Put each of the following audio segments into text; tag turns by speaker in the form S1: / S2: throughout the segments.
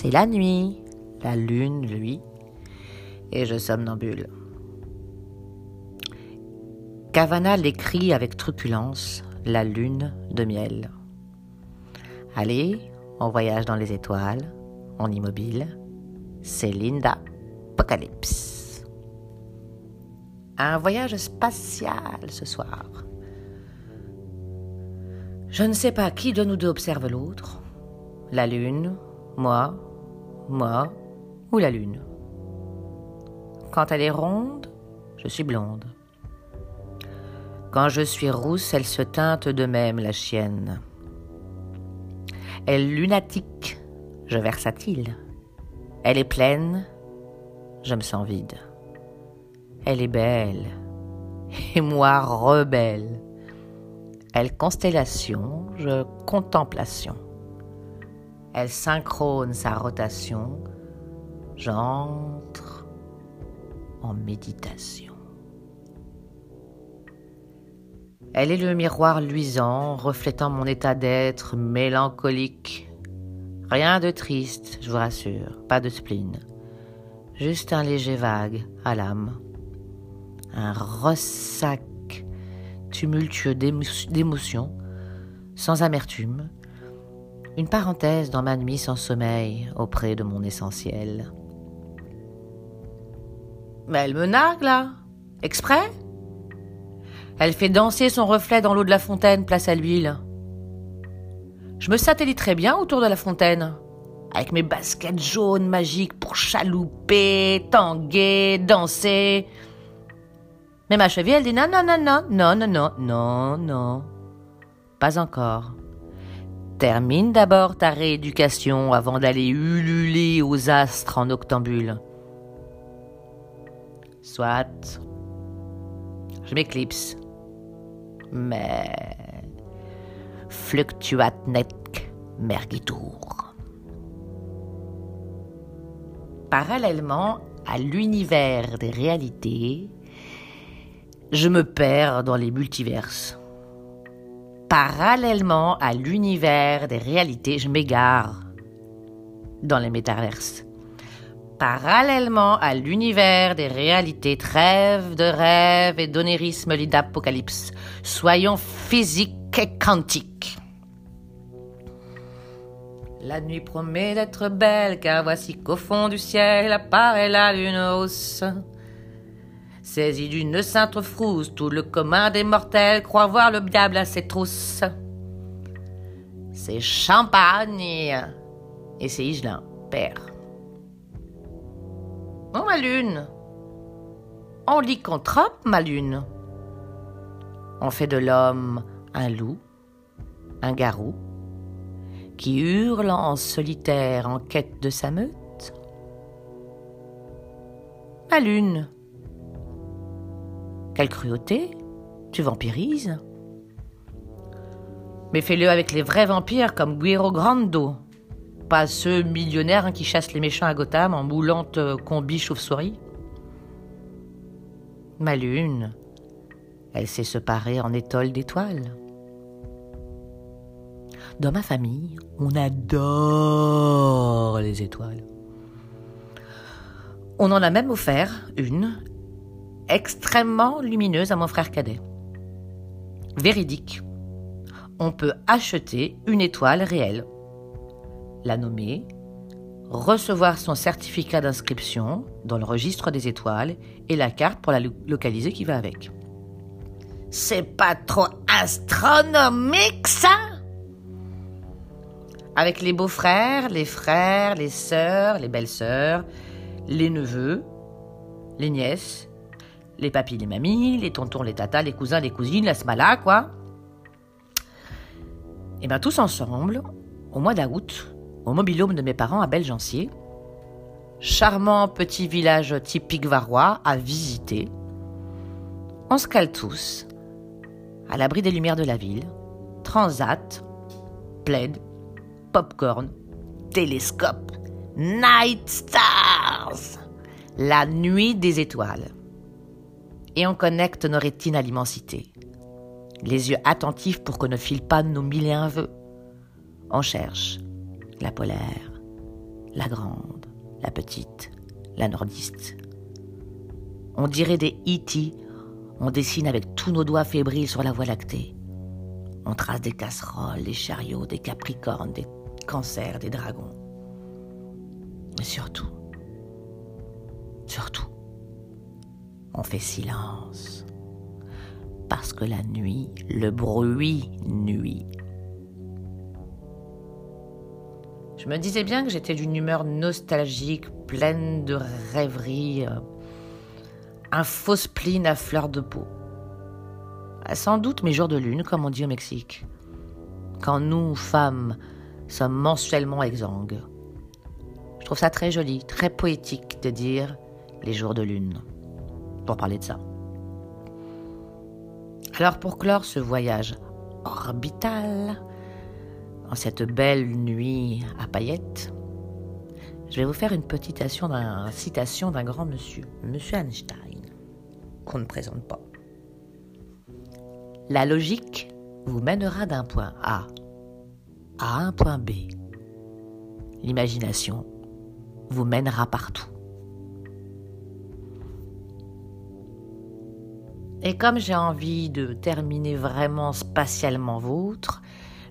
S1: C'est la nuit, la lune, lui, et je somnambule. Cavana l'écrit avec truculence, la lune de miel. Allez, on voyage dans les étoiles, en immobile. C'est Linda Apocalypse. Un voyage spatial ce soir. Je ne sais pas qui de nous deux observe l'autre. La lune, moi, moi ou la lune. Quand elle est ronde, je suis blonde. Quand je suis rousse, elle se teinte de même, la chienne. Elle lunatique, je versatile. Elle est pleine, je me sens vide. Elle est belle, et moi rebelle. Elle constellation, je contemplation. Elle synchrone sa rotation, j'entre en méditation. Elle est le miroir luisant, reflétant mon état d'être mélancolique. Rien de triste, je vous rassure, pas de spleen. Juste un léger vague à l'âme. Un ressac tumultueux d'émotions, sans amertume. Une parenthèse dans ma nuit sans sommeil auprès de mon essentiel. Mais elle me nargue là Exprès elle fait danser son reflet dans l'eau de la fontaine, place à l'huile. Je me satelliterai bien autour de la fontaine, avec mes baskets jaunes magiques pour chalouper, tanguer, danser. Mais ma cheville, elle dit non, non, non, non, non, non, non, non. Pas encore. Termine d'abord ta rééducation avant d'aller ululer aux astres en octambule. Soit. Je m'éclipse mais fluctuat nec mergitur. Parallèlement à l'univers des réalités, je me perds dans les multiverses. Parallèlement à l'univers des réalités, je m'égare dans les métaverses parallèlement à l'univers des réalités, trêve de rêve et d'onérisme d'apocalypse. Soyons physiques et quantiques. La nuit promet d'être belle, car voici qu'au fond du ciel apparaît la lune. Saisi d'une sainte frousse, tout le commun des mortels croit voir le diable à ses trousses. C'est champagne et c'est Igelin, père. Oh, ma lune On lycanthrope, ma lune On fait de l'homme un loup, un garou, qui hurle en solitaire en quête de sa meute Ma lune Quelle cruauté Tu vampirises Mais fais-le avec les vrais vampires comme Guiro Grando, pas ceux millionnaires qui chassent les méchants à Gotham en moulante euh, combi chauve-souris. Ma lune, elle sait se parer en étoile d'étoiles. Dans ma famille, on adore les étoiles. On en a même offert une, extrêmement lumineuse à mon frère cadet. Véridique. On peut acheter une étoile réelle la nommer, recevoir son certificat d'inscription dans le registre des étoiles et la carte pour la localiser qui va avec. C'est pas trop astronomique ça? Avec les beaux-frères, les frères, les sœurs, les belles-sœurs, les neveux, les nièces, les papis, les mamies, les tontons, les tatas, les cousins, les cousines, la smala, quoi. Et bien tous ensemble, au mois d'août, au mobilhome de mes parents à Belgencier. Charmant petit village typique varois à visiter. On se cale tous, à l'abri des lumières de la ville. Transat, plaid, popcorn, télescope, night stars, la nuit des étoiles. Et on connecte nos rétines à l'immensité. Les yeux attentifs pour qu'on ne file pas nos mille et un vœux. On cherche la polaire, la grande, la petite, la nordiste. On dirait des E.T., on dessine avec tous nos doigts fébriles sur la voie lactée. On trace des casseroles, des chariots, des capricornes, des cancers, des dragons. Mais surtout, surtout, on fait silence. Parce que la nuit, le bruit nuit. Je me disais bien que j'étais d'une humeur nostalgique, pleine de rêveries, euh, un faux spleen à fleur de peau. Ah, sans doute mes jours de lune, comme on dit au Mexique. Quand nous, femmes, sommes mensuellement exsangues. Je trouve ça très joli, très poétique de dire les jours de lune, parler de ça. Alors pour clore ce voyage orbital, en cette belle nuit à paillettes, je vais vous faire une petite citation d'un grand monsieur, monsieur Einstein, qu'on ne présente pas. La logique vous mènera d'un point A à un point B. L'imagination vous mènera partout. Et comme j'ai envie de terminer vraiment spatialement vôtre,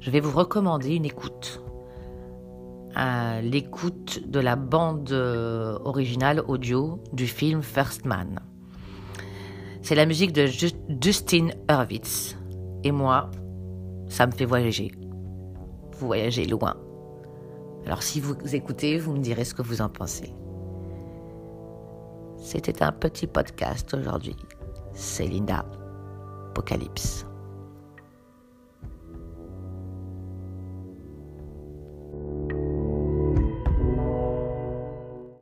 S1: je vais vous recommander une écoute. L'écoute de la bande euh, originale audio du film First Man. C'est la musique de Justin Hurwitz. Et moi, ça me fait voyager. Vous voyagez loin. Alors si vous écoutez, vous me direz ce que vous en pensez. C'était un petit podcast aujourd'hui. C'est Linda. Apocalypse.